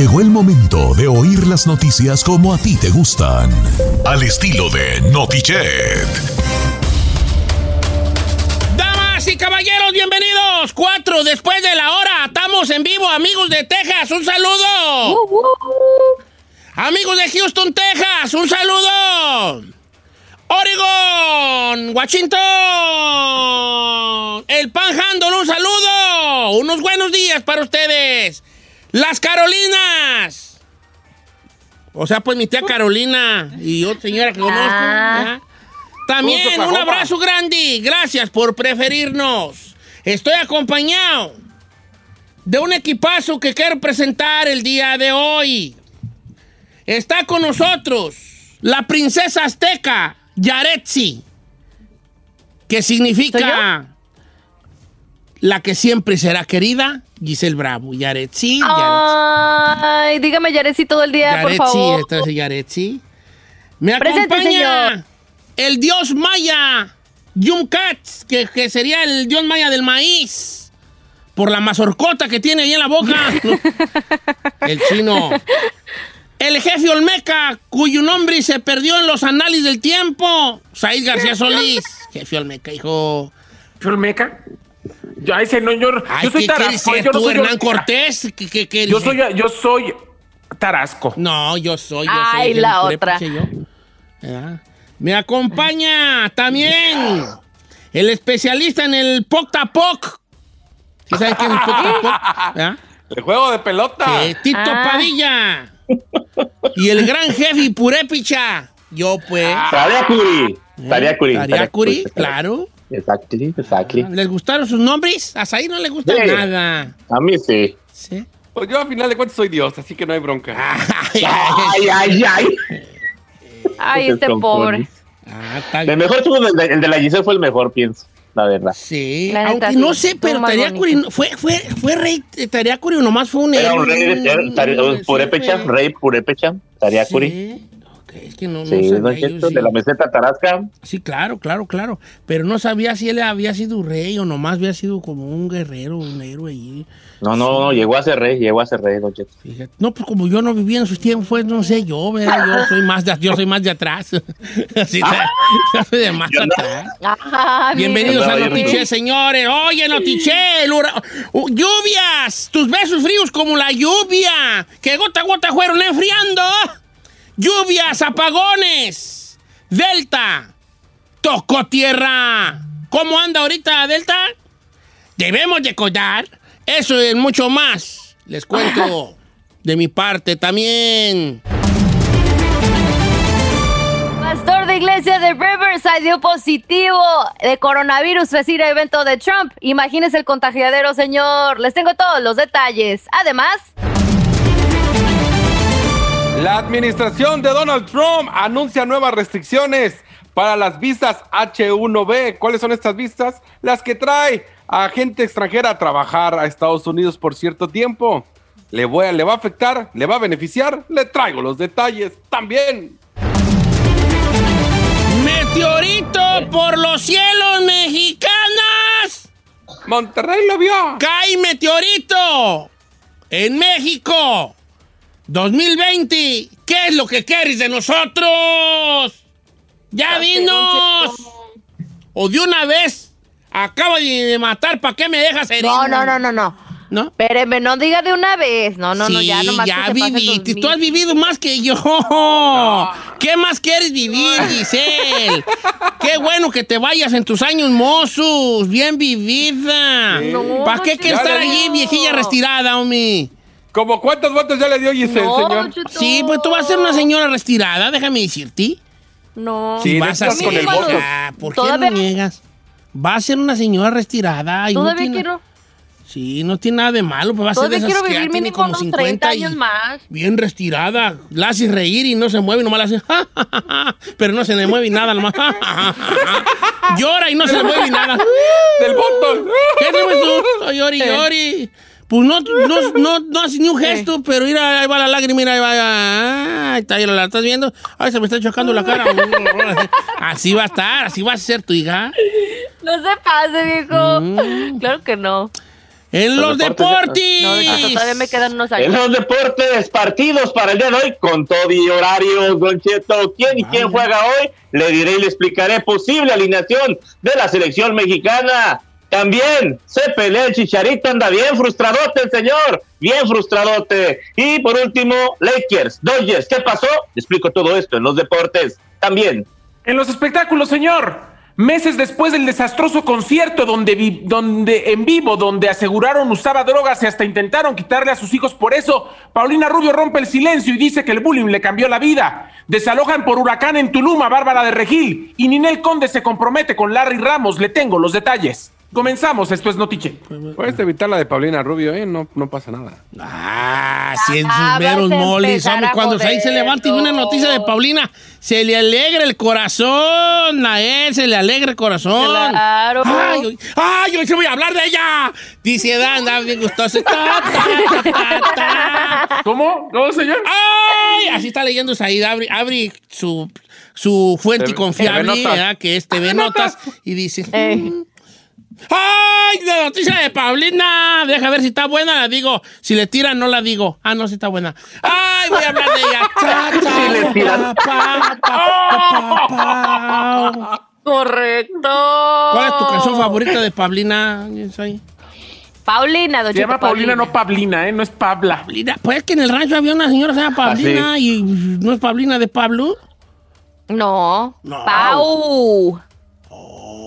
Llegó el momento de oír las noticias como a ti te gustan. Al estilo de Notichet. Damas y caballeros, bienvenidos. Cuatro después de la hora. Estamos en vivo, amigos de Texas. Un saludo. Amigos de Houston, Texas. Un saludo. Oregon, Washington, el Panhandle, un saludo. Unos buenos días para ustedes. Las Carolinas. O sea, pues mi tía Carolina y otra señora que conozco. ¿ya? También un abrazo grande. Gracias por preferirnos. Estoy acompañado de un equipazo que quiero presentar el día de hoy. Está con nosotros la princesa azteca Yaretsi, que significa la que siempre será querida, Giselle Bravo. Yaretsi, Ay, dígame Yaretsi todo el día, por Yaretsi, favor. esta es Yaretsi. Me Presente, acompaña señor. el dios maya, Yumkats, que, que sería el dios maya del maíz. Por la mazorcota que tiene ahí en la boca. el chino. El jefe Olmeca, cuyo nombre se perdió en los anales del tiempo. Said García Solís. Jefe Olmeca, hijo. ¿Olmeca? Yo, ay, señor, Ay, yo soy ¿qué Tarasco. ser yo no tú, soy Hernán Olmeca. Cortés? ¿Qué, qué quieres Yo ser? soy, yo soy Tarasco. No, yo soy. Yo Ay, soy la otra. yo. ¿Verdad? Me acompaña también el especialista en el Poctapoc. ¿Sí saben quién es el Poctapoc? ¿Verdad? El juego de pelota. Tito Ah. Padilla. Y el gran jefe Purépicha. Yo, pues. Tariacuri. ¿eh? Tariacuri. Tariacuri, claro. Exactly, exactly. ¿Les gustaron sus nombres? A Said no le gusta Sí. nada. A mí sí. ¿Sí? Pues yo a final de cuentas soy Dios, así que no hay bronca. Ay, Ay, ay, ay. Ay, Te este pobre. Ah, El bien. mejor estuvo el de, el de la Giselle fue el mejor, pienso. La verdad. Sí, La neta, aunque sí, no sé, pero bonito. fue, fue, fue rey eh, Tariacuri o nomás fue un Era héroe. un rey de era- Sí, Purépecha, fue- rey Purépecha, Tariacuri. Sí, ok, es que no, no Sí, sí. de la meseta Tarasca. Sí, claro, claro, claro. Pero no sabía si él había sido rey o nomás había sido como un guerrero, un héroe allí. No, no, no, llegó a ser rey, llegó a ser rey, Don Cheto. Fíjate. No, pues como yo no vivía en sus tiempos, pues no sé yo, ¿verdad? Yo soy más de, yo soy más de atrás. Así está. Yo soy de más Yo no. atrás. Ah, Bienvenidos a Notiche, señores. Oye, Notiche, uh, lluvias, tus besos fríos como la lluvia, que gota a gota fueron enfriando. Lluvias, apagones, Delta, tocó tierra. ¿Cómo anda ahorita Delta? Debemos de cuidar. Eso y mucho más. Les cuento de mi parte también. Pastor de iglesia de Riverside dio positivo de coronavirus tras ir a evento de Trump. Imagínese el contagiadero, señor. Les tengo todos los detalles. Además, La administración de Donald Trump anuncia nuevas restricciones para las visas H1B. ¿Cuáles son estas visas? Las que trae a gente extranjera a trabajar a Estados Unidos por cierto tiempo. ¿Le, voy a- ¿Le va a afectar? ¿Le va a beneficiar? Le traigo los detalles también. Meteorito por los cielos mexicanas. Monterrey lo vio. Cae meteorito en México 2020. ¿Qué es lo que quieres de nosotros? Ya dinos. O de una vez acaba de matar, ¿para qué me dejas herir? no, no, no, no, no. ¿No? Espéreme, no diga de una vez. No, no, no, ya nomás ya que viviste. Tú has vivido más que yo. ¿Qué más quieres vivir, Giselle? Qué bueno que te vayas en tus años mozos. Bien vivida. No, ¿Para qué quieres estar allí, viejilla retirada, homie? ¿Como cuántos votos ya le dio Giselle, No, señor? Sí, pues tú vas a ser una señora retirada, déjame decirte. No. Sí, vas a necesitas con ser. el voto. Ah, ¿Por qué Todavía- no niegas? Va a ser una señora retirada. Y no Todavía tiene- quiero, Sí, no tiene nada de malo, pues va a ser de todavía esas quiero que ya vivir tiene mínimo como unos 50 30 y años más. bien retirada. La haces reír y no se mueve, nomás la hace, "Ja, ja, ja, ja", pero no se le mueve nada, nomás. Llora y no se le mueve nada. Del voto. ¿Qué te ves tú? Llori, llori. Pues no, no, no, no hace ni un gesto, pero mira, ahí va la lágrima, mira, ahí va. Ay, está, ahí la estás viendo. Ay, se me está chocando la cara. Así va a estar, así va a ser tu hija. No se pase, viejo. Mm. Claro que no. En los Los deportes, deportes. No, todavía me quedan unos En los deportes, partidos para el día de hoy con todo y horarios, Don Cheto. ¿Quién y quién juega hoy? Le diré y le explicaré posible alineación de la selección mexicana. También se pelea el chicharito, anda bien frustradote el señor, bien frustradote. Y por último, Lakers, Dodgers, ¿qué pasó? Le explico todo esto en los deportes también. En los espectáculos, señor. Meses después del desastroso concierto donde, donde en vivo, donde aseguraron usaba drogas y hasta intentaron quitarle a sus hijos por eso, Paulina Rubio rompe el silencio y dice que el bullying le cambió la vida. Desalojan por huracán en Tulum a Bárbara de Regil y Ninel Conde se compromete con Larry Ramos. Le tengo los detalles. Comenzamos, esto es Notiche. Puedes evitar la de Paulina Rubio, ¿eh? No, no pasa nada. Ah, si en sus Ah, hombre, a cuando ahí se levanta y ve una noticia de Paulina, se le alegra el corazón, a él se le alegra el corazón. Claro. Ay, hoy, ay, hoy se voy a hablar de ella. Dice Dan, bien gustoso. Ta, ta, ta, ta, ta. ¿Cómo? ¿Cómo, señor? Ay, así está leyendo Said, abre, abre su, su fuente TV confiable. ¿verdad? que es TV Notas, y dice... Eh. ¡Ay! La noticia de Paulina. Deja ver si está buena, la digo. Si le tiran, no la digo. Ah, no, si está buena. ¡Ay! Voy a hablar de ella. Cha, cha, Si le tiran. pa, pa, pa, pa, pa. Correcto. ¿Cuál es tu canción favorita de Paulina? Soy Paulina, Se llama Paulina, no Pablina, ¿eh? No es Pabla. Paulina. Pues es que en el rancho había una señora que se llama Paulina y no es Paulina de Pablo. No. No. Pau.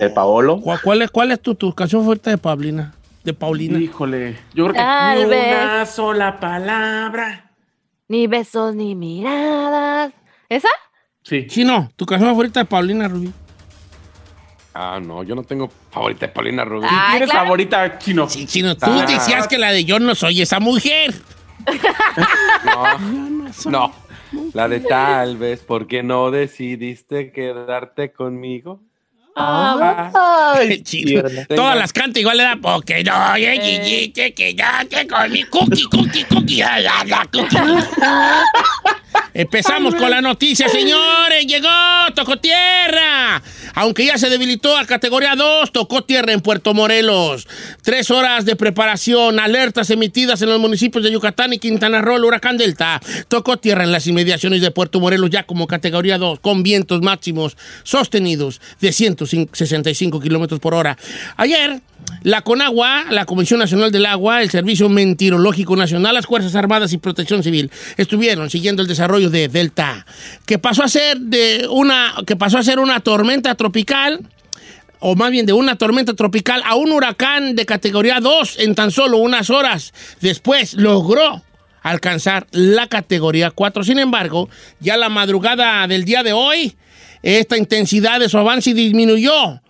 El Paolo. ¿Cuál, cuál es, cuál es tu, tu canción favorita de Paulina? De Paulina. Híjole, yo creo que Tal ni vez. una sola palabra. Ni besos ni miradas. ¿Esa? Sí. Sí, no. Tu canción favorita de Paulina Rubí. Ah, no, yo no tengo favorita de Paulina Rubio. Ah, ¿Tienes claro. favorita, Chino? Sí, chino, tú Ah. decías que la de yo no soy esa mujer. No, no. La de tal vez, ¿por qué no decidiste quedarte conmigo? Ay, tierna. Todas las canta igual le da porque no dijiste que quedarte con mi cookie, cookie, cookie, ay, ay, ay, cookie. Empezamos con la noticia, señores. Llegó, tocó tierra. Aunque ya se debilitó a categoría 2, tocó tierra en Puerto Morelos. Tres horas de preparación, alertas emitidas en los municipios de Yucatán y Quintana Roo, el huracán Delta. Tocó tierra en las inmediaciones de Puerto Morelos ya como categoría 2, con vientos máximos sostenidos de 165 kilómetros por hora. Ayer, la CONAGUA, la Comisión Nacional del Agua, el Servicio Meteorológico Nacional, las Fuerzas Armadas y Protección Civil estuvieron siguiendo el desarrollo de Delta, que pasó a ser de una, que pasó a ser una tormenta tropical o más bien de una tormenta tropical a un huracán de categoría 2 en tan solo unas horas. Después logró alcanzar la categoría 4. Sin embargo, ya la madrugada del día de hoy, esta intensidad de su avance disminuyó.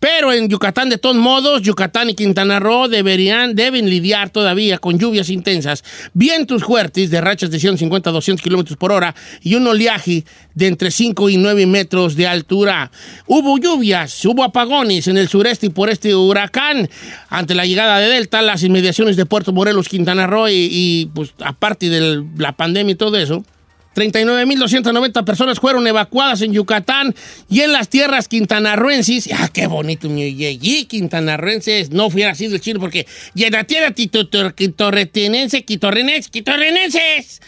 Pero en Yucatán, de todos modos, Yucatán y Quintana Roo deberían, deben lidiar todavía con lluvias intensas, vientos fuertes de rachas de 150 a 200 kilómetros por hora y un oleaje de entre 5 y 9 metros de altura. Hubo lluvias, hubo apagones en el sureste y por este huracán. Ante la llegada de Delta, las inmediaciones de Puerto Morelos, Quintana Roo y, y, pues aparte de la pandemia y todo eso. 39.290 personas fueron evacuadas en Yucatán y en las tierras quintanarruenses. ¡Ah, qué bonito, mi Yeyi, quintanarruenses! No hubiera sido el chino porque y en la tierra quitorretenense, quitorrenenses.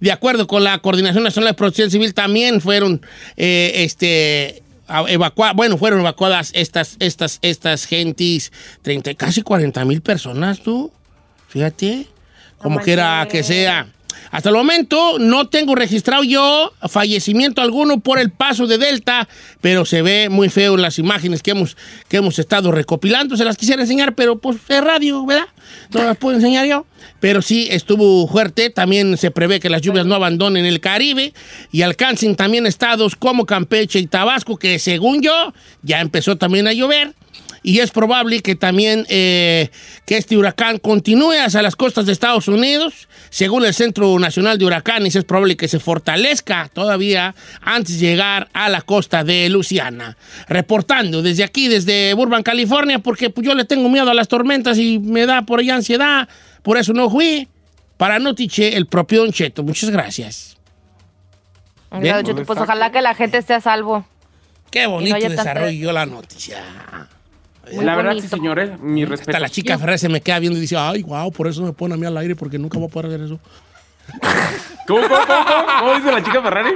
De acuerdo con la Coordinación Nacional de Protección Civil, también fueron, eh, este evacuadas, bueno, fueron evacuadas estas, estas, estas gentes, 30, casi 40 mil personas, tú. Fíjate, como quiera que sea. Hasta el momento no tengo registrado yo fallecimiento alguno por el paso de Delta, pero se ve muy feo en las imágenes que hemos, que hemos estado recopilando. Se las quisiera enseñar, pero pues es radio, ¿verdad? No las puedo enseñar yo. Pero sí estuvo fuerte. También se prevé que las lluvias no abandonen el Caribe y alcancen también estados como Campeche y Tabasco, que según yo ya empezó también a llover y es probable que también eh, que este huracán continúe hacia las costas de Estados Unidos. Según el Centro Nacional de Huracanes, es probable que se fortalezca todavía antes de llegar a la costa de Luisiana. Reportando desde aquí, desde Burbank, California, porque pues, yo le tengo miedo a las tormentas y me da por ahí ansiedad, por eso no fui. Para Notiche, el propio Don Cheto. Muchas gracias. Don Cheto, pues ojalá que la gente esté a salvo. Qué bonito no desarrollo la noticia. Muy la verdad, bonito. sí, señores, mi respeto. Hasta la chica Ferrer se me queda viendo y dice, ay, wow, por eso me pone a mí al aire, porque nunca voy a poder hacer eso. ¿Cómo, cómo, cómo, cómo? ¿Cómo dice la chica Ferrari?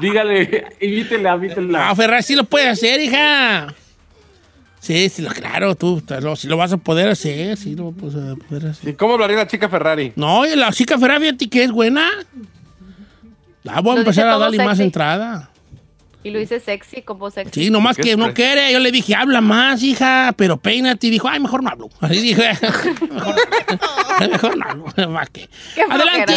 Dígale, invítela, invítela. Ah, Ferrer sí lo puede hacer, hija. Sí, sí, lo- claro, tú lo, sí lo vas a poder hacer, sí lo vas a poder hacer. ¿Y cómo hablaría la chica Ferrari? No, y la chica Ferrer, fíjate que es buena. La voy a Lo empezar a darle más entrada. Y lo hice sexy, con voz sexy. Sí, nomás ¿Qué que no quiere. Yo le dije, habla más, hija, pero peínate. Y dijo, ay, mejor no hablo. Así dije, mejor, mejor no hablo. Qué flojera. Adelante,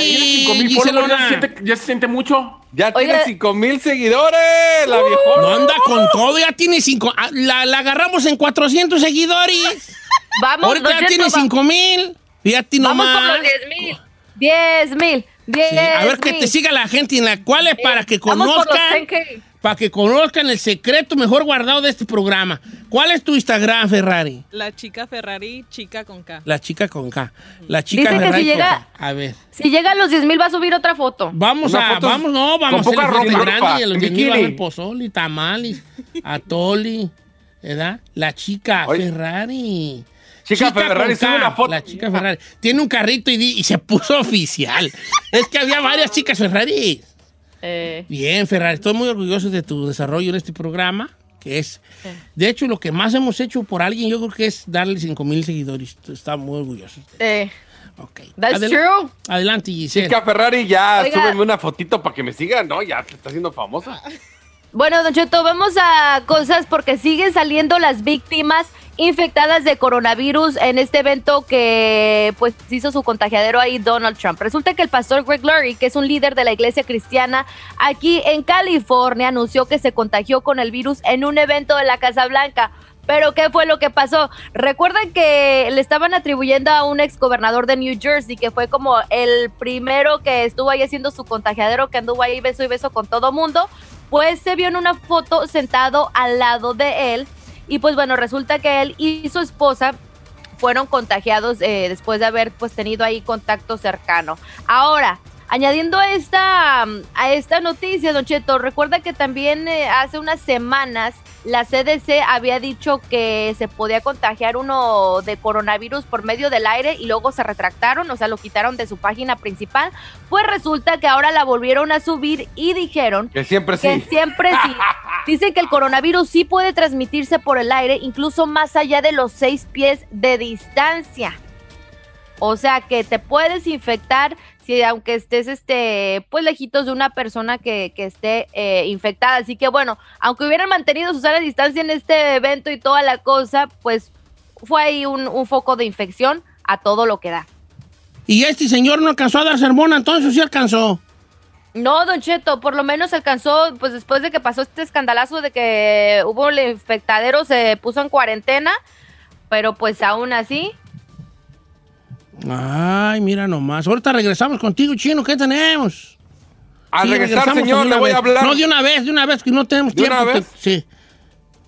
Giselona. ya, se siente, ya se siente mucho. Ya Oiga. tiene 5 mil seguidores, la viejona. No anda con todo, ya tiene cinco. ah, La, la agarramos en 400 seguidores. Vamos, Ahorita ya tiene va- 5 mil. Fíjate Vamos nomás. por los 10 mil. 10 mil. 10 Sí, a ver que te siga la gente en la cual es para que Vamos por los conozcan, 10K. Para que conozcan el secreto mejor guardado de este programa. ¿Cuál es tu Instagram, Ferrari? La chica Ferrari, chica con K. La chica con K. La chica Dice que Ferrari si con llega- K. A ver. Si llega a los 10 mil va a subir otra foto. Vamos Una a, foto vamos, no, vamos con a hacer el grande y a los en 10 mil va a bikini. haber pozoli, tamales, atoli, ¿verdad? La chica Oye. Ferrari. Chica Ferrari, sube una foto. La chica Ferrari. Tiene un carrito y se puso oficial. es que había varias chicas Ferrari. Eh, Bien, Ferrari, estoy muy orgulloso de tu desarrollo en este programa, que es, de hecho, lo que más hemos hecho por alguien, yo creo que es darle 5 mil seguidores. Está muy orgulloso. eh, Ok. that's Adel- true. Adelante, Giselle. Chica Ferrari, ya Oiga. súbeme una fotito para que me sigan. No, ya te está haciendo famosa. Bueno, Don Cheto, vamos a cosas porque siguen saliendo las víctimas infectadas de coronavirus en este evento que pues hizo su contagiadero ahí Donald Trump. Resulta que el pastor Greg Lurie, que es un líder de la iglesia cristiana aquí en California, anunció que se contagió con el virus en un evento de la Casa Blanca. Pero ¿qué fue lo que pasó? Recuerdan que le estaban atribuyendo a un ex gobernador de New Jersey, que fue como el primero que estuvo ahí haciendo su contagiadero, que anduvo ahí beso y beso con todo mundo. Pues se vio en una foto sentado al lado de él. Y pues bueno, resulta que él y su esposa fueron contagiados eh, después de haber pues tenido ahí contacto cercano. Ahora, añadiendo a esta, a esta noticia, Don Cheto, recuerda que también eh, hace unas semanas la CDC había dicho que se podía contagiar uno de coronavirus por medio del aire y luego se retractaron, o sea, lo quitaron de su página principal. Pues resulta que ahora la volvieron a subir y dijeron Que siempre que sí. siempre sí. Dicen que el coronavirus sí puede transmitirse por el aire, incluso más allá de los seis pies de distancia. O sea que te puedes infectar si aunque estés este pues lejitos de una persona que, que esté eh, infectada. Así que bueno, aunque hubieran mantenido su sana distancia en este evento y toda la cosa, pues fue ahí un, un foco de infección a todo lo que da. Y este señor no alcanzó a dar sermón, entonces sí alcanzó. No, Don Cheto, por lo menos alcanzó, pues después de que pasó este escandalazo de que hubo el infectadero, se puso en cuarentena, pero pues aún así, Ay, mira nomás. Ahorita regresamos contigo, chino. ¿Qué tenemos? Al Sí, regresar, señor, le voy vez. a hablar. No, de una vez, de una vez, que no tenemos ¿De tiempo. una vez? Sí.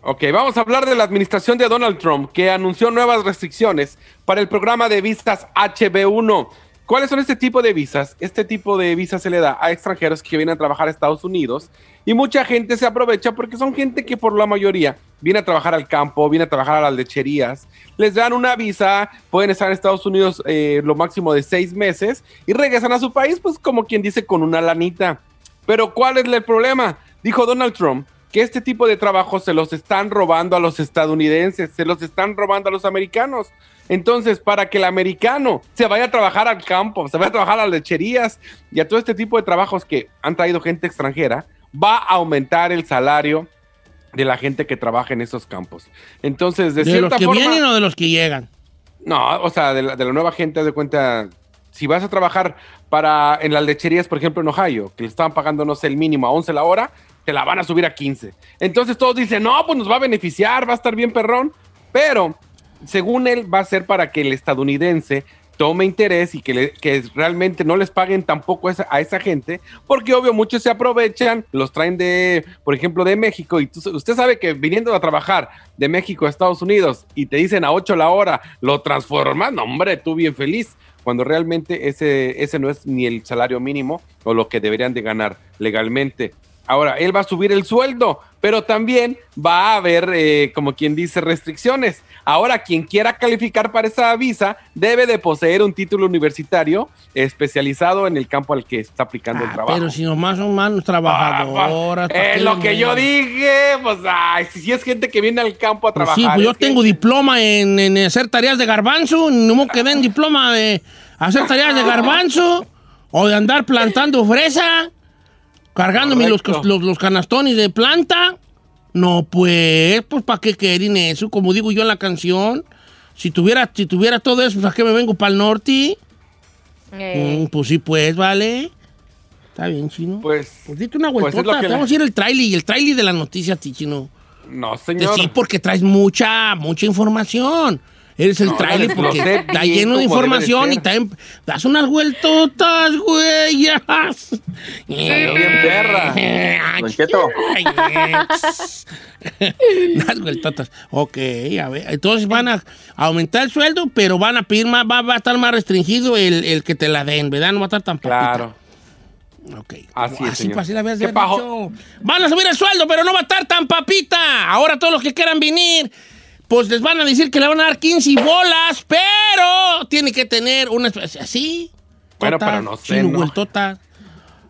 Ok, vamos a hablar de la administración de Donald Trump, que anunció nuevas restricciones para el programa de visas HB1. ¿Cuáles son este tipo de visas? Este tipo de visas se le da a extranjeros que vienen a trabajar a Estados Unidos y mucha gente se aprovecha porque son gente que por la mayoría viene a trabajar al campo, viene a trabajar a las lecherías. Les dan una visa, pueden estar en Estados Unidos eh, lo máximo de seis meses y regresan a su país, pues como quien dice, con una lanita. Pero ¿cuál es el problema? Dijo Donald Trump que este tipo de trabajos se los están robando a los estadounidenses, se los están robando a los americanos. Entonces, para que el americano se vaya a trabajar al campo, se vaya a trabajar a las lecherías y a todo este tipo de trabajos que han traído gente extranjera, va a aumentar el salario de la gente que trabaja en esos campos. Entonces, de, ¿De cierta los que forma... vienen o de los que llegan? No, o sea, de la, de la nueva gente, de cuenta, si vas a trabajar para en las lecherías, por ejemplo, en Ohio, que le estaban pagando, no sé, el mínimo a 11 la hora, te la van a subir a 15. Entonces todos dicen, no, pues nos va a beneficiar, va a estar bien perrón, pero según él va a ser para que el estadounidense tome interés y que, que realmente no les paguen tampoco a esa, gente, porque obvio muchos se aprovechan, los traen de, por ejemplo, de México, y usted sabe que viniendo a trabajar de México a Estados Unidos y te dicen a 8 la hora, lo transformas, no hombre, tú bien feliz, cuando realmente ese, ese no es ni el salario mínimo o lo que deberían de ganar legalmente. Ahora, él va a subir el sueldo, pero también va a haber, eh, como quien dice, restricciones. Ahora, quien quiera calificar para esa visa debe de poseer un título universitario especializado en el campo al que está aplicando el trabajo. Ah, Pero si nomás son malos trabajadoras. ¿para Es qué lo que yo dije, pues, ay, si, si es gente que viene al campo a Pues trabajar. sí, pues yo que- tengo diploma en, en hacer tareas de garbanzo, no que den diploma de hacer tareas de garbanzo o de andar plantando fresa, cargándome los, los, los canastones de planta. No, pues, pues, ¿para qué quieren eso? Como digo yo en la canción, si tuviera, si tuviera todo eso, pues, ¿a qué me vengo para el norte? Eh, Mm, pues sí, pues, vale. Está bien, chino. Pues, Pues dite una pues es vueltota. Te vamos a ir el trailer y el trailer de la noticia a ti, chino. No, señor. Sí, porque traes mucha, mucha información. Eres el No, trailer porque está lleno de información y también das unas vueltotas, güey. Sí, bien perra. Unas vueltotas. Ok, a ver. Entonces van a aumentar el sueldo, pero van a pedir más, va, va a estar más restringido el, el que te la den, ¿verdad? No va a estar tan papita. Claro. Ok. Así es, señor. pues, así la habías. Van a subir el sueldo, pero no va a estar tan papita. Ahora todos los que quieran venir, pues les van a decir que le van a dar 15 bolas, pero tiene que tener una especie así. Bueno, tota, pero no sé, chino, ¿no? vueltota.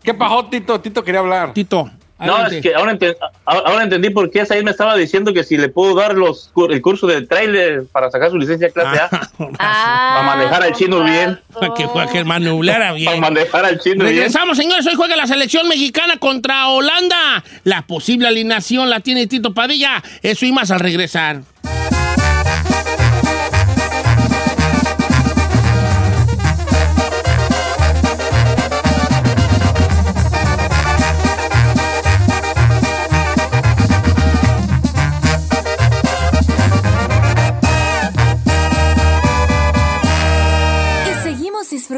¿Qué pasó, Tito? Tito quería hablar. Tito. No, adelante. es que ahora, ahora entendí por qué Said me estaba diciendo que si le puedo dar los, cur- el curso del trailer para sacar su licencia clase A, ah, para manejar al chino bien. Para que manublara para bien. manejar al chino bien. Regresamos, señores. Hoy juega la selección mexicana contra Holanda. La posible alineación la tiene Tito Padilla. Eso y más al regresar.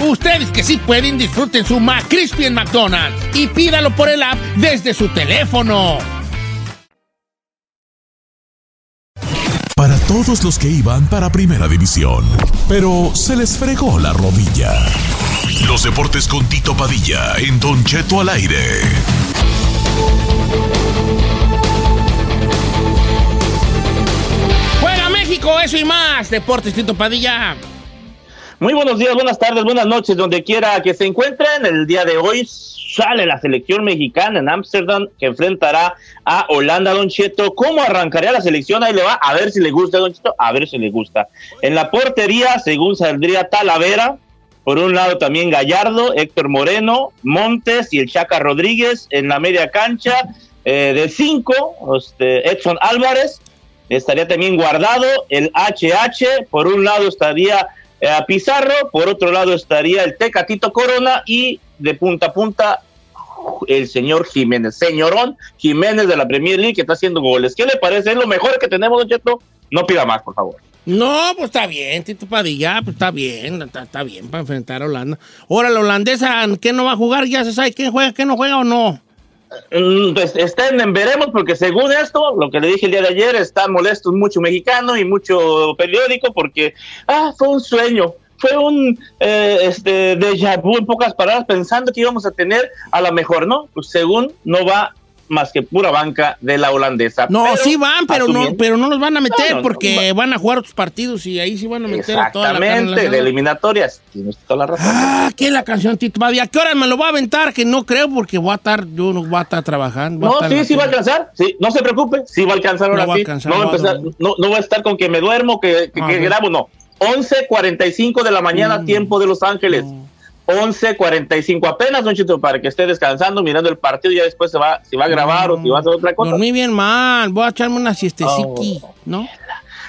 Ustedes que sí pueden, disfruten su McCrispy en McDonald's y pídalo por el app desde su teléfono. Para todos los que iban para Primera División, pero se les fregó la rodilla. Los deportes con Tito Padilla en Don Cheto al aire. Juega México, eso y más. Deportes Tito Padilla. Muy buenos días, buenas tardes, buenas noches, donde quiera que se encuentren. El día de hoy sale la selección mexicana en Ámsterdam que enfrentará a Holanda, Don Cheto. ¿Cómo arrancaría la selección? Ahí le va, a ver si le gusta, Don Cheto, a ver si le gusta. En la portería, según saldría Talavera, por un lado también Gallardo, Héctor Moreno, Montes y el Chaca Rodríguez en la media cancha. Eh, de cinco, este, Edson Álvarez, estaría también guardado el HH, por un lado estaría eh, Pizarro, por otro lado estaría el Tecatito Corona y de punta a punta el señor Jiménez, señorón Jiménez de la Premier League que está haciendo goles. ¿Qué le parece? ¿Es lo mejor que tenemos, Don Cheto? No pida más, por favor. No, pues está bien, Tito Padilla, pues está bien, está, está bien para enfrentar a Holanda. Ahora, la holandesa, ¿qué no va a jugar? ¿Ya se sabe quién juega, quién no juega o no? Mm, Pues estén en veremos, porque según esto, lo que le dije el día de ayer, están molestos mucho mexicano y mucho periódico, porque, ah, fue un sueño, fue un eh, este, déjà vu, en pocas palabras, pensando que íbamos a tener a la mejor, ¿no? Pues según no va más que pura banca de la holandesa. No, Pero, sí van, pero no, pero no los van a meter No, no, porque no. van a jugar otros partidos y ahí sí van a meter a toda la Exactamente, de eliminatorias. Tienes toda la razón. Ah, ¿qué es la canción Tito? ¿A qué hora me lo va a aventar? Que no creo porque voy a estar, yo no voy a estar trabajando. No, sí, sí va a alcanzar. Sí, no se preocupe, sí va a alcanzar ahora sí. alcanzar, no, va a empezar, no, no va a estar con que me duermo, que, que, Ah, que grabo, no. 11.45 de la mañana, Mm. tiempo de Los Ángeles. 11.45 apenas, Don Chito, para que esté descansando, mirando el partido, y ya después se va, si va a grabar o si va a hacer otra cosa. Dormí bien mal, voy a echarme una siesteciqui, ¿no?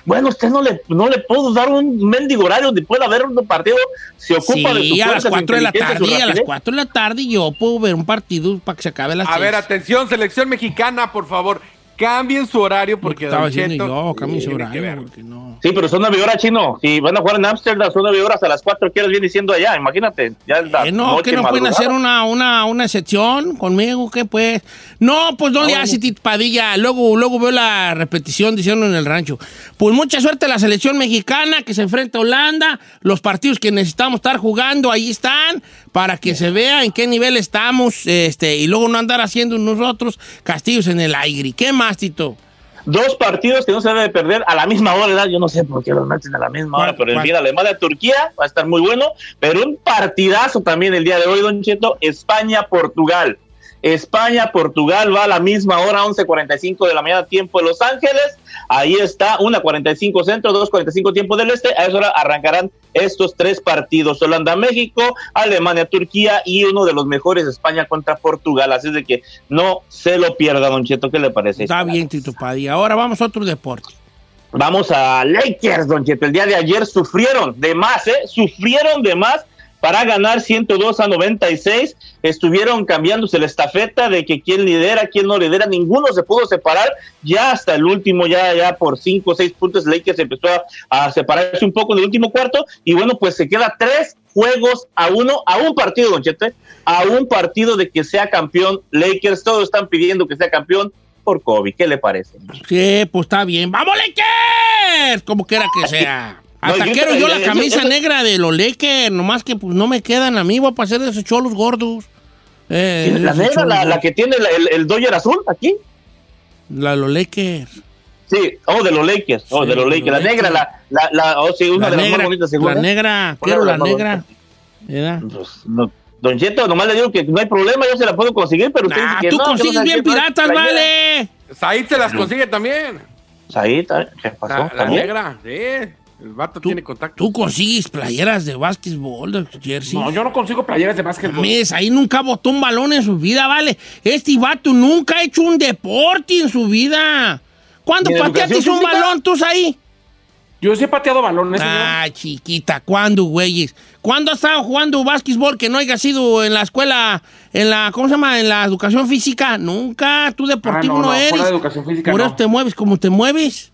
Bueno, usted no le, no le puedo dar un mendigo horario donde pueda ver un partido, se ocupa de su Sí, a las fuerza, su 4 de la tarde, a las rapidez. 4 de la tarde yo puedo ver un partido para que se acabe las A ver, atención, selección mexicana, por favor. Cambien su horario porque estaba Don diciendo Cheto yo, cambien su que horario, porque no. Sí, pero son nueve horas, chino. Si van a jugar en Ámsterdam, son nueve horas a las cuatro, ¿qué horas viene diciendo allá? Imagínate. Ya es la Eh, no, noche que no pueden madrugada. hacer una, una, una excepción conmigo, ¿qué pues? No, pues no le hace Padilla. Luego, luego veo la repetición diciendo en el rancho. Pues mucha suerte a la selección mexicana que se enfrenta a Holanda. Los partidos que necesitamos estar jugando, ahí están, para que se vea en qué nivel estamos, este, y luego no andar haciendo nosotros castillos en el aire. ¿Qué más, Tito? Dos partidos que no se debe perder a la misma hora, ¿verdad? Yo no sé por qué los meten a la misma hora, pero el día de Alemania-Turquía va a estar muy bueno. Pero un partidazo también el día de hoy, Don Cheto, España-Portugal. España-Portugal va a la misma hora, 11.45 de la mañana, tiempo de Los Ángeles. Ahí está, 1.45 centro, 2.45 tiempo del este. A esa hora arrancarán estos tres partidos: Holanda-México, Alemania-Turquía y uno de los mejores, España contra Portugal. Así es de que no se lo pierda, Don Cheto. ¿Qué le parece? Está bien, Tito Padilla. Ahora vamos a otro deporte. Vamos a Lakers, Don Cheto. El día de ayer sufrieron de más, ¿eh? Sufrieron de más para ganar 102 a 96. Estuvieron cambiándose la estafeta de que quién lidera, quién no lidera. Ninguno se pudo separar. Ya hasta el último, ya, ya por 5 o 6 puntos, Lakers empezó a, a separarse un poco en el último cuarto. Y bueno, pues se queda tres juegos a uno, a un partido, Don Cheto, ¿eh? a un partido de que sea campeón Lakers. Todos están pidiendo que sea campeón por Kobe. ¿Qué le parece? Sí, pues está bien. ¡Vamos, Lakers! Como quiera que sea. Hasta yo quiero yo la yo- camisa yo- negra de los Lakers, nomás que pues no me quedan a mí, voy a pasar de esos cholos gordos. Eh, la negra, cholos la, que tiene el, el, el Dodger azul aquí. La de los Lakers. Sí, oh, de los Lakers, oh, Sí, de los Lakers. La negra, la, la, la, oh, sí, una La de las negra, más bonitas, según. la ¿eh? negra, quiero la negra. ¿Verdad? Pues, no, don Cheto, nomás le digo que no hay problema, yo se la puedo conseguir, pero usted Nah, dice que tú no, que no consigues bien piratas, vale. Said se las consigue también. Said, ¿qué pasó? La, negra, sí. El vato tiene contacto. Tú consigues playeras de básquetbol, de jersey. No, yo no consigo playeras de básquetbol. Mames, ahí nunca botó un balón en su vida, vale. Este vato nunca ha hecho un deporte en su vida. ¿Cuándo ¿Ni de pateaste un física? balón tú ahí? Yo sí he pateado balones, señor. Ah, chiquita, ¿cuándo, güeyes? ¿Cuándo has estado jugando básquetbol que no haya sido en la escuela, en la, ¿cómo se llama? En la educación física. Nunca, tú deportivo Ah, no, no, eres. de educación física, Por no. eso te mueves como te mueves.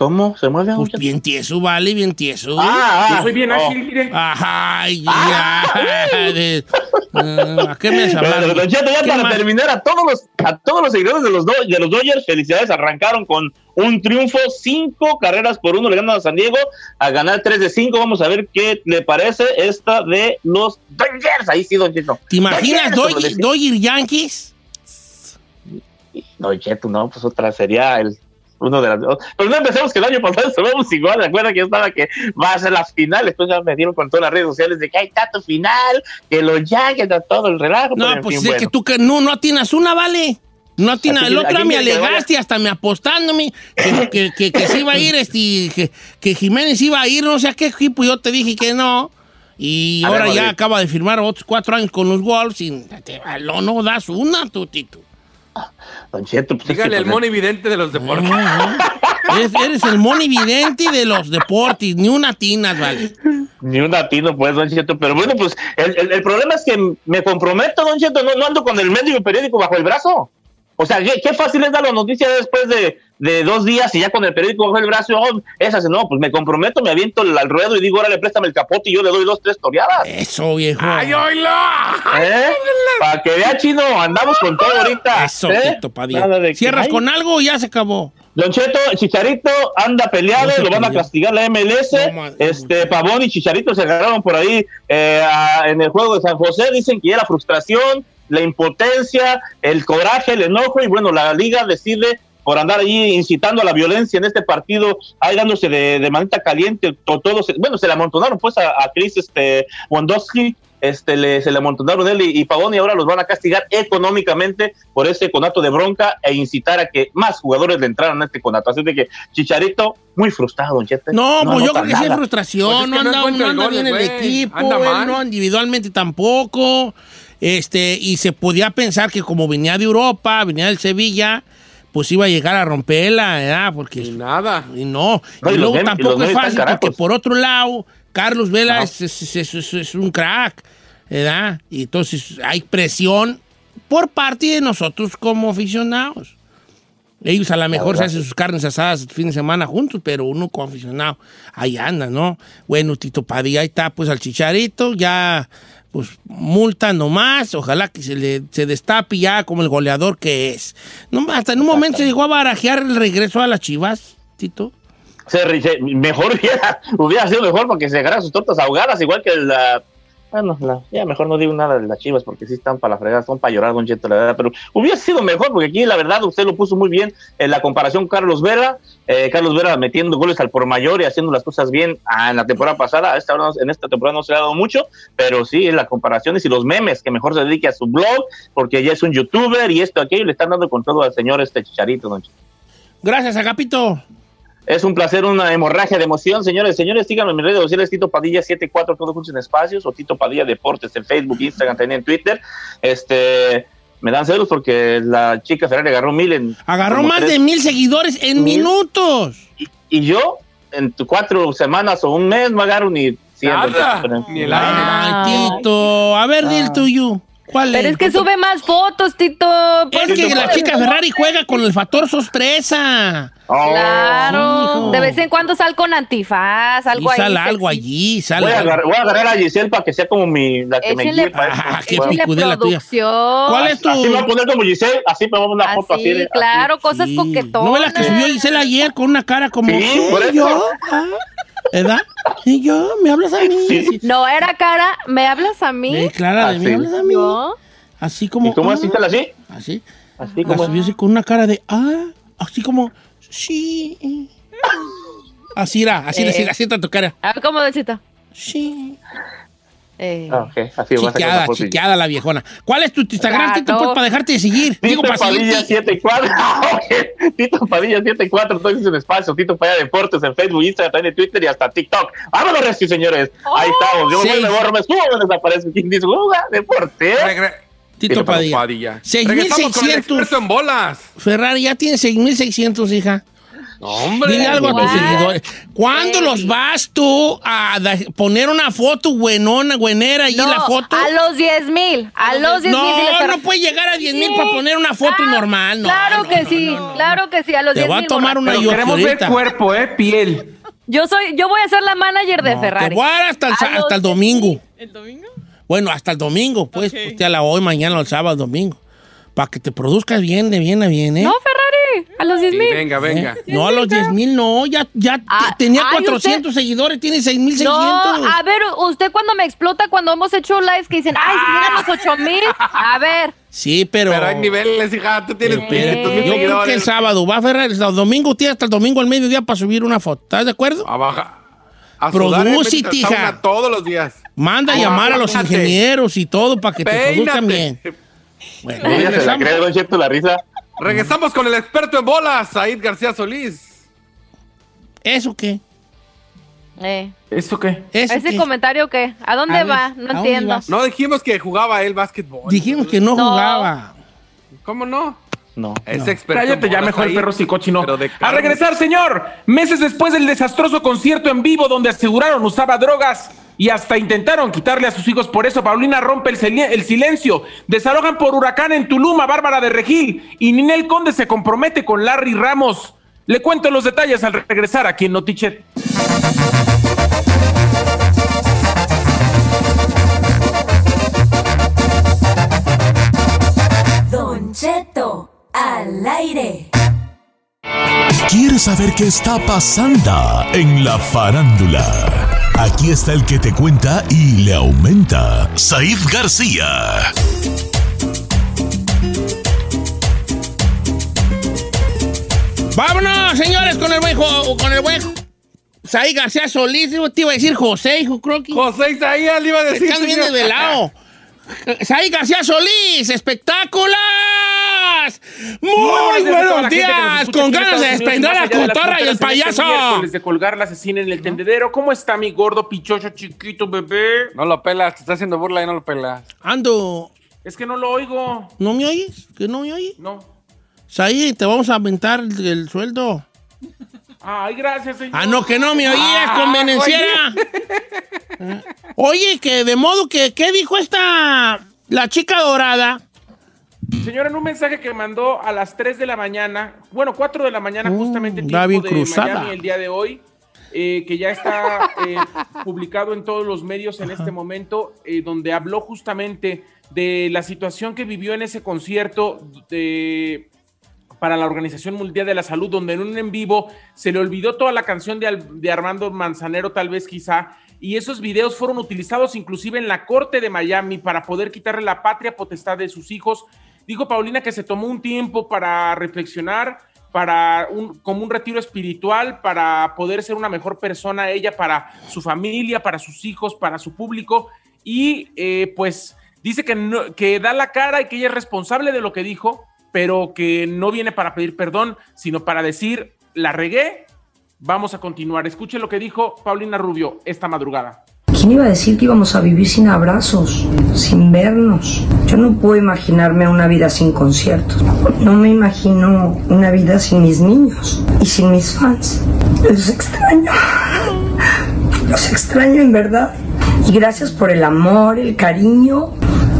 ¿Cómo? ¿Se mueve? Pues bien tieso, vale, bien tieso. Ah, Yo soy bien ágil, mire. Ajá, ay, ya. de- Ah, ¿A qué me has hablado? Pero, Don Cheto, ya ¿Qué para más? terminar, a todos los, a todos los seguidores de los, Do- de los Dodgers, felicidades, arrancaron con un triunfo, cinco carreras por uno, le ganan a San Diego, a ganar tres de cinco, vamos a ver qué le parece esta de los Dodgers, ahí sí, Don Cheto. ¿Te imaginas Dodgers, Yankees? Don Cheto, no, pues otra sería el uno de las dos. Pero no empecemos que el año pasado estuvimos igual, recuerda que yo estaba que va a ser las finales, pues ya me dieron con todas las redes sociales de que hay tanto final, que los Yankees, todo el relajo. No, pues fin, es bueno. que tú que no, no atinas una, vale. No atinas. El otro me alegaste hasta me apostándome que, que, que, que se iba a ir, este, que, que Jiménez iba a ir, no sé a qué equipo, yo te dije que no. Y A ahora ver, ya acaba de firmar otros cuatro años con los Wolves y te- no, no das una, tú, Tito. Don Cheto, pues Dígale al pues, mono evidente de los deportes. Eres, eres el monividente de los deportes, ni una tina, vale. Ni un latino, pues, Don Cheto. Pero bueno, pues el, el- el problema es que me comprometo, Don Cheto, no, no ando con el medio periódico bajo el brazo. O sea, qué, qué fácil es dar la noticia después de, de dos días y ya con el periódico bajo el brazo. Oh, esas, no, pues me comprometo, me aviento al ruedo y digo, órale, préstame el capote y yo le doy dos, tres toreadas. Eso, viejo. ¡Ay, oílo! ¿Eh? Para que vea, chino, andamos con todo ahorita. Eso, ¿eh? Tito que- ¿Cierras con algo o ya se acabó? Don Cheto, Chicharito anda peleado, No lo van a castigar la MLS. No, este Pavón y Chicharito se agarraron por ahí eh, a- en el juego de San José. Dicen que ya la frustración, la impotencia, el coraje, el enojo, y bueno, la liga decide por andar allí incitando a la violencia en este partido, ahí dándose de, de manita caliente, to- todos, bueno, se le amontonaron pues a, a Chris este, Wondowski, este, le, se le amontonaron él y, y Pavón y ahora los van a castigar económicamente por ese conato de bronca e incitar a que más jugadores le entraran a este conato. Así de que Chicharito, muy frustrado, don Chete. No, pues yo creo que sí es frustración, Pues es que no no anda, no el anda bien el equipo, Anda no individualmente tampoco. Este, y se podía pensar que como venía de Europa, venía del Sevilla, pues iba a llegar a romperla, ¿verdad? Porque Y nada. y no, No, y luego tampoco es fácil porque por otro lado, Carlos Vela es, es- es- es- es un crack, ¿verdad? Y entonces hay presión por parte de nosotros como aficionados. Ellos a lo mejor se hacen sus carnes asadas el fin de semana juntos, pero uno como aficionado, ahí anda, ¿no? Bueno, Tito Padilla, ahí está, pues al chicharito, ya, pues multa nomás, ojalá que se le se destape ya como el goleador que es. No, hasta en un momento se llegó a barajear el regreso a las chivas, Tito. Se- mejor hubiera, hubiera sido mejor porque se agarran sus tortas ahogadas, igual que la. Bueno, la- ya mejor no digo nada de las chivas porque sí están para la fregada, son para llorar, don Cheto, la verdad. Pero hubiera sido mejor porque aquí, la verdad, usted lo puso muy bien en la comparación Carlos Vera. eh, Carlos Vera metiendo goles al por mayor y haciendo las cosas bien ah, en la temporada pasada. Esta no- en esta temporada no se le ha dado mucho, pero sí, en las comparaciones y los memes, que mejor se dedique a su blog porque ya es un youtuber y esto, aquello, le están dando con todo al señor este chicharito, don Cheto. Gracias, Agapito. Es un placer, una hemorragia de emoción, señores. Señores, síganme en mis redes sociales, Tito Padilla 74, todos juntos en espacios, o Tito Padilla Deportes en Facebook, Instagram, también en Twitter. Este, me dan celos porque la chica Ferrari agarró mil en... Agarró más tres- de mil seguidores en Mil. minutos. Y yo, en tu- cuatro semanas o un mes, no agarro ni. Nada, ni el aire. Ay, Tito. A ver, di el tuyo. ¿Cuál Pero es que sube más fotos, Tito. Es que la chica Ferrari juega con el factor sorpresa. Oh, Claro, hijo. de vez en cuando sal con antifaz, Y algo ahí. sale algo sexy. allí, sale Voy a, algo. agarrar, voy a agarrar a Giselle para que sea como mi, la que me para Ah, esto. qué Bueno, Échenle picudela tuya. ¿Cuál es tu...? Así me voy a poner como Giselle, así me vamos a una foto así. De- así. claro, cosas Sí. coquetonas. ¿No ve la que subió Giselle ayer con una cara como... Sí, por eso. ¿Yo? Ah, ¿Verdad? ¿Y yo? ¿Me hablas a mí? Sí. No era cara, ¿me hablas a mí? Eh, Clara, ¿me Así. hablas a mí? Así como... ¿Y cómo así, ah, tal así? Así. Así La como subió así con una cara de... Ah, así como... Sí. Así era, así, Eh. así, así está tu cara. A ver, ¿cómo, Chito? Sí. Eh, Ah, ok, así Chiqueada, chiqueada la viejona. ¿Cuál es tu Instagram, Ah, Tito, no. pues, para dejarte de seguir? Digo, Tito para Padilla seguirte. 74. Ok. Tito Padilla 74, entonces en espacio. Tito Padilla Deportes en Facebook, Instagram, también en Twitter y hasta TikTok. Vámonos, Reci, señores. Ahí estamos. Yo Seis. me borro, me subo, me desaparece. ¿Quién dice? Juga, deporte. Regre- Tito Padilla. Padilla. 6.600. Regresamos con el experto en bolas. Ferrari ya tiene 6.600, hija. Hombre, Dile algo a tus seguidores. ¿Cuándo los vas tú a poner una foto buenona, buenera y No, la foto? a los 10 mil. A los 10 mil. No, no puede llegar a 10 mil para poner una foto normal. No, claro no, que no, sí, no, no. claro que sí. A los Te 10 voy a mil. tomar una Pero yo queremos ver cuerpo, ¿eh? Piel. Yo soy, yo voy a ser la manager de No, Ferrari. Te voy a dar hasta el, A sa- los hasta el 10,000. domingo. ¿El domingo? Bueno, hasta el domingo, pues. Ok. Usted a la hoy, mañana, el sábado, el domingo. Para que te produzcas bien, de bien a bien, ¿eh? No, Ferrari, a los 10 Sí, mil. venga, venga. ¿Eh? No, a los 10 mil, no. Ya, ya Ah, tenía ay, 400 seguidores, tiene 6 mil No, 600. a ver, usted cuando me explota cuando hemos hecho lives que dicen, ay, si llegan los 8 mil, a ver. Sí, pero... Pero hay niveles, hija. Tú tienes Espérate, 500 mil yo creo que el sábado va a Ferrari, el domingo tiene hasta el domingo al mediodía para subir una foto. ¿Estás de acuerdo? A baja. A Produce, eh, tija. todos los días. Manda a llamar a los ingenieros y todo para que te produzcan bien. Bueno, se la cree, Don Cheto, la risa. Regresamos con el experto en bolas, Said García Solís. ¿Eso qué? Eh, ¿Eso qué? ¿Eso ¿Ese qué? comentario qué? ¿A dónde A va? ¿a No entiendo. No dijimos que jugaba él básquetbol. Dijimos que no, No. jugaba. ¿Cómo no? No. Es experto. Cállate ya mejor el perro psicochino. A regresar, señor. Meses después del desastroso concierto en vivo donde aseguraron usaba drogas y hasta intentaron quitarle a sus hijos por eso. Paulina rompe el, silencio. Desalojan por huracán en Tulum a Bárbara de Regil y Ninel Conde se compromete con Larry Ramos. Le cuento los detalles al regresar aquí en Notichet. Don Cheto, al aire. ¿Quieres saber qué está pasando en la farándula? Aquí está el que te cuenta y le aumenta, Saif García. Vámonos, señores, con el buen con el buen Saí García Solís, te iba a decir José, hijo, creo que. José Isaías le iba a decir. Están bien desvelado. Saí García Solís, espectáculos. Muy, buenos días buenos con ganas de más la de cotorra y el este payaso. miércoles de colgar la asesina en el tendedero. ¿Cómo está mi gordo pichocho chiquito bebé? No lo pelas, te está haciendo burla y no lo pelas. Ando, Es que no lo oigo. ¿no me oyes? ¿Que no me oyes? No. Saí, te vamos a aumentar el, el sueldo. Ay, gracias, señor. Ah, no, que no me oías, Ah, convenenciera. Oye, que de modo que, ¿qué dijo esta, la chica dorada? Señor, en un mensaje que mandó a las 3 de la mañana, bueno, 4 de la mañana, Mm, justamente tiempo de cruzada. Miami el día de hoy, eh, que ya está eh, publicado en todos los medios en este momento, eh, donde habló justamente de la situación que vivió en ese concierto de para la Organización Mundial de la Salud, donde en un en vivo se le olvidó toda la canción de, de Armando Manzanero, tal vez quizá, y esos videos fueron utilizados inclusive en la Corte de Miami para poder quitarle la patria potestad de sus hijos. Dijo Paulina que se tomó un tiempo para reflexionar, para un, como un retiro espiritual, para poder ser una mejor persona ella, para su familia, para sus hijos, para su público, y eh, pues dice que, que da la cara y que ella es responsable de lo que dijo, pero que no viene para pedir perdón, sino para decir, la regué, vamos a continuar. Escuche lo que dijo Paulina Rubio esta madrugada. ¿Quién iba a decir que íbamos a vivir sin abrazos, sin vernos? Yo no puedo imaginarme una vida sin conciertos. No me imagino una vida sin mis niños y sin mis fans. Los extraño. Los extraño en verdad. Y gracias por el amor, el cariño.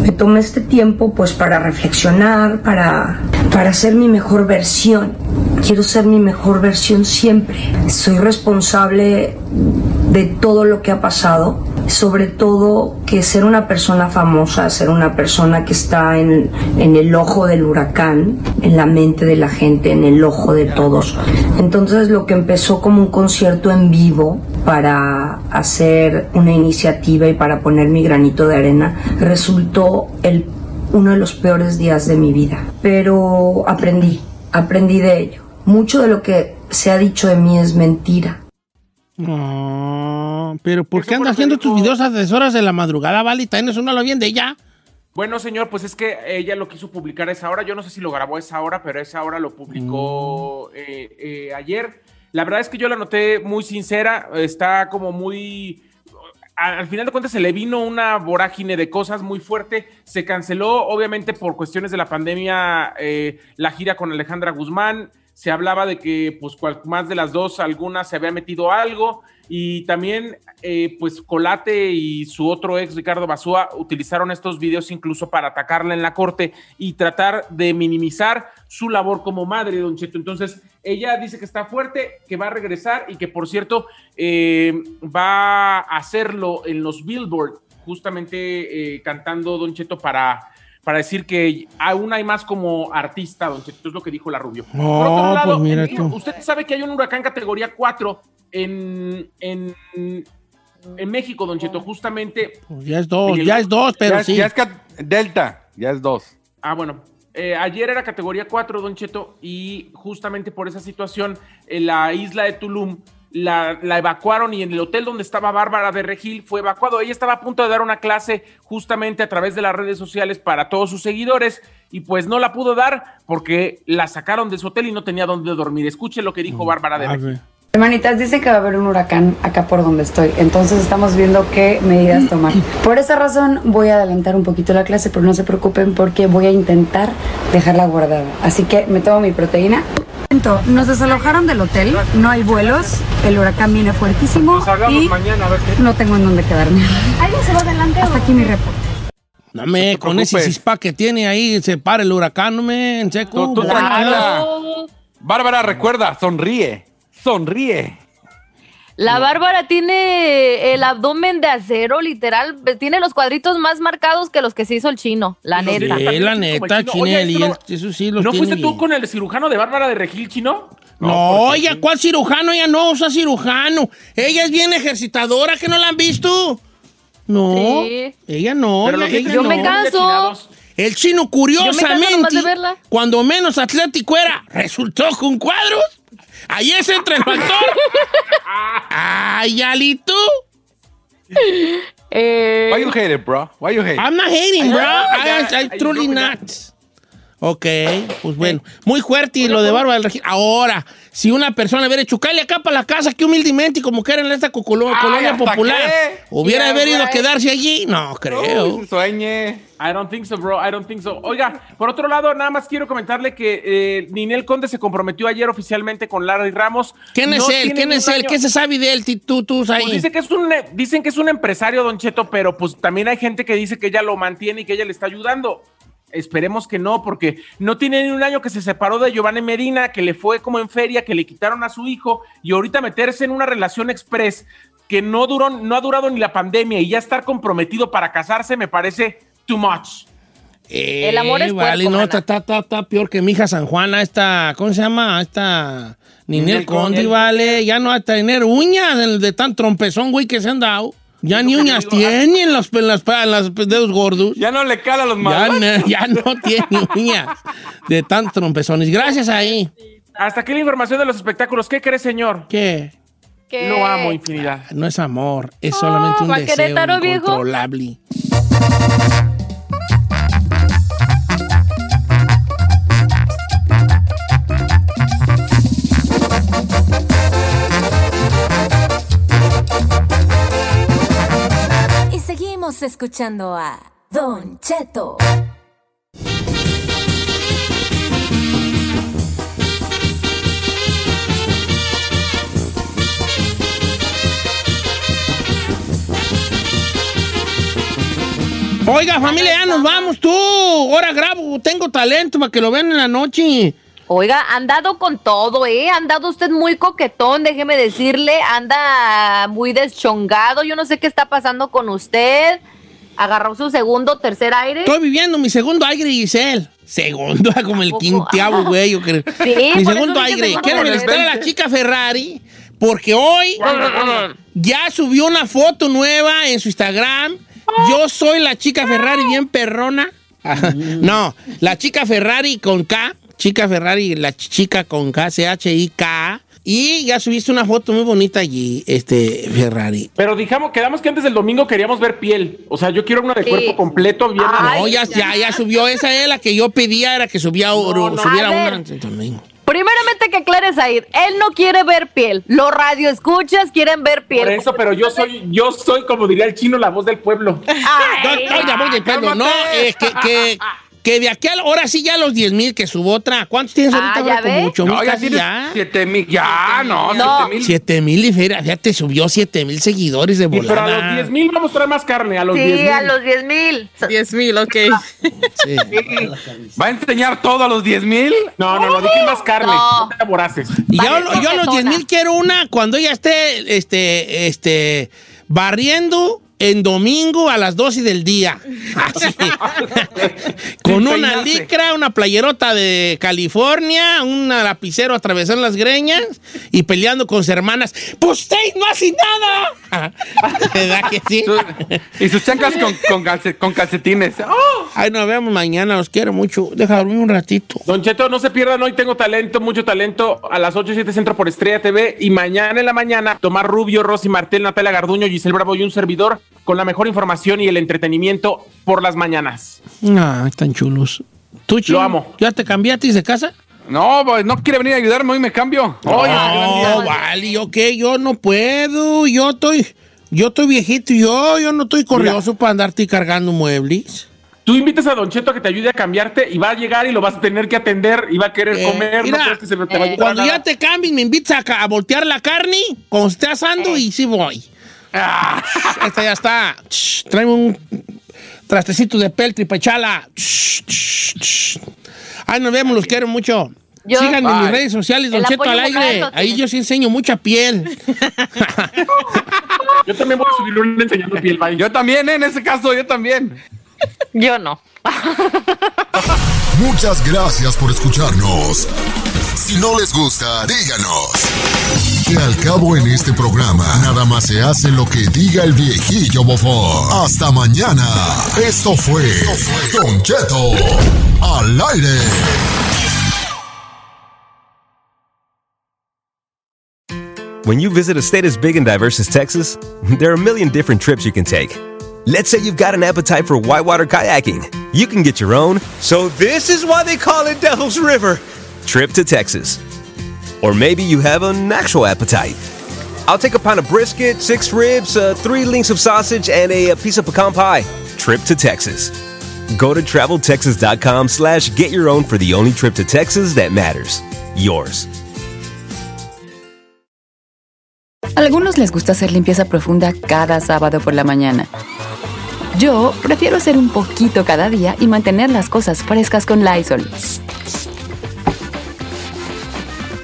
Me tomé este tiempo pues para reflexionar, para, para ser mi mejor versión. Quiero ser mi mejor versión siempre. Soy responsable de todo lo que ha pasado, sobre todo que ser una persona famosa, ser una persona que está en, en el ojo del huracán, en la mente de la gente, en el ojo de todos. Entonces lo que empezó como un concierto en vivo para hacer una iniciativa y para poner mi granito de arena resultó el, uno de los peores días de mi vida. Pero aprendí, aprendí de ello. Mucho de lo que se ha dicho de mí es mentira. No, pero ¿por qué anda haciendo tus videos a las horas de la madrugada, Vale? También eso no lo bien de ella. Bueno, señor, pues es que ella lo quiso publicar a esa hora. Yo no sé si lo grabó a esa hora, pero a esa hora lo publicó eh, eh, ayer. La verdad es que yo la noté muy sincera. Está como muy. Al final de cuentas se le vino una vorágine de cosas muy fuerte. Se canceló, obviamente, por cuestiones de la pandemia, eh, la gira con Alejandra Guzmán. Se hablaba de que pues más de las dos, algunas se había metido algo y también eh, pues Colate y su otro ex Ricardo Basúa utilizaron estos videos incluso para atacarla en la corte y tratar de minimizar su labor como madre, don Cheto. Entonces ella dice que está fuerte, que va a regresar y que por cierto eh, va a hacerlo en los Billboard, justamente eh, cantando don Cheto para... Para decir que aún hay más como artista, don Cheto, es lo que dijo la Rubio. Oh, pues mira en- tú. usted sabe que hay un huracán categoría 4 en, en, en México, Don Cheto, justamente. Pues ya es dos, el- ya es dos, pero ya, es- sí. ya es Delta, ya es dos. Ah, bueno. Eh, ayer era categoría 4, Don Cheto, y justamente por esa situación, en la isla de Tulum la, la evacuaron y en el hotel donde estaba Bárbara de Regil fue evacuado. Ella estaba a punto de dar una clase justamente a través de las redes sociales para todos sus seguidores y pues no la pudo dar porque la sacaron de su hotel y no tenía dónde dormir. Escuche lo que dijo Bárbara de Regil. Hermanitas, dice que va a haber un huracán acá por donde estoy, entonces estamos viendo qué medidas tomar. Por esa razón voy a adelantar un poquito la clase, pero no se preocupen porque voy a intentar dejarla guardada. Así que me tomo mi proteína. Nos desalojaron del hotel, no hay vuelos, el huracán viene fuertísimo y no tengo en dónde quedarme. ¿Alguien se va adelante? Hasta aquí mi reporte. No me, con ese cispa que tiene ahí, se para el huracán, no me, en seco. Tú, tú tranquila. Bárbara, recuerda, sonríe. Sonríe. La Bárbara tiene el abdomen de acero, literal. Tiene los cuadritos más marcados que los que se hizo el chino, la neta. Sí, la neta, chino. chino, Oye, no- eso sí los ¿No tiene fuiste tú bien. con el cirujano de Bárbara de Regil, chino? No, oye, ¿cuál cirujano? Ella no usa cirujano. Ella es bien ejercitadora, que no la han visto. No, Sí. ella no. Pero los ella dientes Yo no. me canso. El chino, me canso curiosamente, de verla. cuando menos atlético era, resultó con cuadros. Ahí es entre el factor. Ay, Alito. Eh, Why you hate it, bro? Why you hate it? I'm not hating, bro. I, ya, I I truly not. Ok, pues bueno. Muy fuerte y lo de Bárbara del Regil. Ahora, si una persona hubiera hecho cale acá para la casa, que humildemente, como que era en esta Ay, colonia ¿hasta popular, qué? hubiera Yeah, haber ido a quedarse allí, no creo. Uy, se sueñe. I don't think so, bro. I don't think so. Oiga, por otro lado, nada más quiero comentarle que eh, Ninel Conde se comprometió ayer oficialmente con Larry Ramos. ¿Quién es No él? ¿Quién es él? año- ¿Qué se sabe de él? Tú, tú, ahí. Pues dice que es un, dicen que es un empresario, Don Cheto, pero pues también hay gente que dice que ella lo mantiene y que ella le está ayudando. Esperemos que no, porque no tiene ni un año que se separó de Giovanni Medina, que le fue como en feria, que le quitaron a su hijo, y ahorita meterse en una relación express que no duró, no ha durado ni la pandemia y ya estar comprometido para casarse me parece too much. Eh, El amor es vale, puerco, no, está, está, está, está peor que mi hija San Juana, esta, ¿cómo se llama? Esta Ninel Conde. vale, ya no va a tener uñas de, de tan trompezón, güey, que se han dado. Ya ni uñas digo, tiene en los, en las- en los dedos gordos. Ya no le cala a los Ya, malos. no- ya no tiene uñas de tan trompezones. Gracias ahí. Hasta aquí la información de los espectáculos. ¿Qué cree, señor? ¿Qué? ¿qué? Lo amo, infinidad. No es amor, es solamente un ¿va deseo Querétaro, viejo? Escuchando a Don Cheto. Oiga, familia, ya nos vamos tú. Ahora grabo, tengo talento para que lo vean en la noche. Oiga, han dado con todo, ¿eh? Han dado usted muy coquetón, déjeme decirle. Anda muy deschongado. Yo no sé qué está pasando con usted. Agarró su segundo, tercer aire. Estoy viviendo mi segundo aire, Giselle. Segundo, como el quinteavo, güey, yo creo. Sí, mi segundo aire. segundo Quiero felicitar a la 20. chica Ferrari porque hoy ya subió una foto nueva en su Instagram. Yo soy la chica Ferrari bien perrona. No, la chica Ferrari con K. Chica Ferrari, la ch- chica con K, C-H-I-K. Y ya subiste una foto muy bonita allí, este, Ferrari. Pero dijamos, quedamos que antes del domingo queríamos ver piel. O sea, yo quiero una de Sí. cuerpo completo, bien. No, ya, ya, ya subió. Esa es la que yo pedía, era que subía oro, no. subiera una antes del domingo. Primeramente que aclares ahí, él no quiere ver piel. Los radioescuchas quieren ver piel. Por eso, pero yo soy, yo soy, como diría el chino, la voz del pueblo. Ay, No, no, ya voy de pelo. No, es que, que, que de aquí a ahora sí ya los 10 mil que subo otra. ¿Cuántos tienes Ah, ahorita? ¿ya ve? 8 mil No, ya casi tienes ya. 7 mil. Ya, no, No. 7 mil. 7 mil y feria, fíjate, subió 7 mil seguidores de Y pero a volada. los 10 mil vamos a traer más carne, a los 10 Sí, mil. a los 10 mil. 10 mil, ok. Sí. ¿Va a enseñar todo a los 10 mil? No, no, no, dije más carne. No. No te voraces. Y yo, Parece yo a los tetona. 10 mil quiero una cuando ella esté este, este, barriendo en domingo a las 12 del día. Así. Con una licra, una playerota de California, un lapicero atravesando las greñas y peleando con sus hermanas. ¡Pues usted no hace nada! ¿Verdad que sí? Y sus chanclas con, con, calce- con calcetines. ¡Oh! Ay, nos vemos mañana, los quiero mucho. Deja dormir un ratito. Don Cheto, no se pierdan hoy, tengo talento, mucho talento, a las 8 y 7 centro por Estrella TV y mañana en la mañana Tomás Rubio, Rosy Martel, Natalia Garduño, Giselle Bravo y un servidor con la mejor información y el entretenimiento por las mañanas. Ah, están chulos. ¿Tú, Chino, Lo amo. ¿Ya te cambiaste de casa? No, pues no quiere venir a ayudarme, hoy me cambio. Oye, no, vale, ¿yo qué? Yo no puedo, yo estoy, yo estoy viejito, yo, yo no estoy corrioso para andarte cargando muebles. Tú invitas a Don Cheto a que te ayude a cambiarte y va a llegar y lo vas a tener que atender y va a querer Eh, comer. mira, no que se te va a ayudar Cuando ya te cambies, me invitas a, voltear la carne, como esté asando, y sí voy. Ah, Esta ya está. Tráeme un trastecito de shh, shh. Ay, nos vemos, los quiero mucho. Yo- Síganme en mis redes sociales, Don Cheto al aire. Ahí yo sí enseño mucha piel. Yo también voy a subir un enseñando piel, bye. yo también, ¿eh? en ese caso, yo también. Yo no. Muchas gracias por escucharnos. Si no les gusta, díganos. Al cabo en este programa, nada más se hace lo que diga el viejillo bofón. Hasta mañana. Esto fue Don Cheto al aire. When you visit a state as big and diverse as Texas, there are a million different trips you can take. Let's say you've got an appetite for whitewater kayaking. You can get your own, so this is why they call it Devil's River, trip to Texas. Or maybe you have an actual appetite. I'll take a pound of brisket, six ribs, uh, three links of sausage, and a, a piece of pecan pie. Trip to Texas. Go to traveltexas.com slash get your own for the only trip to Texas that matters. Yours. Algunos les gusta hacer limpieza profunda cada sábado por la mañana. Yo prefiero hacer un poquito cada día y mantener las cosas frescas con Lysol.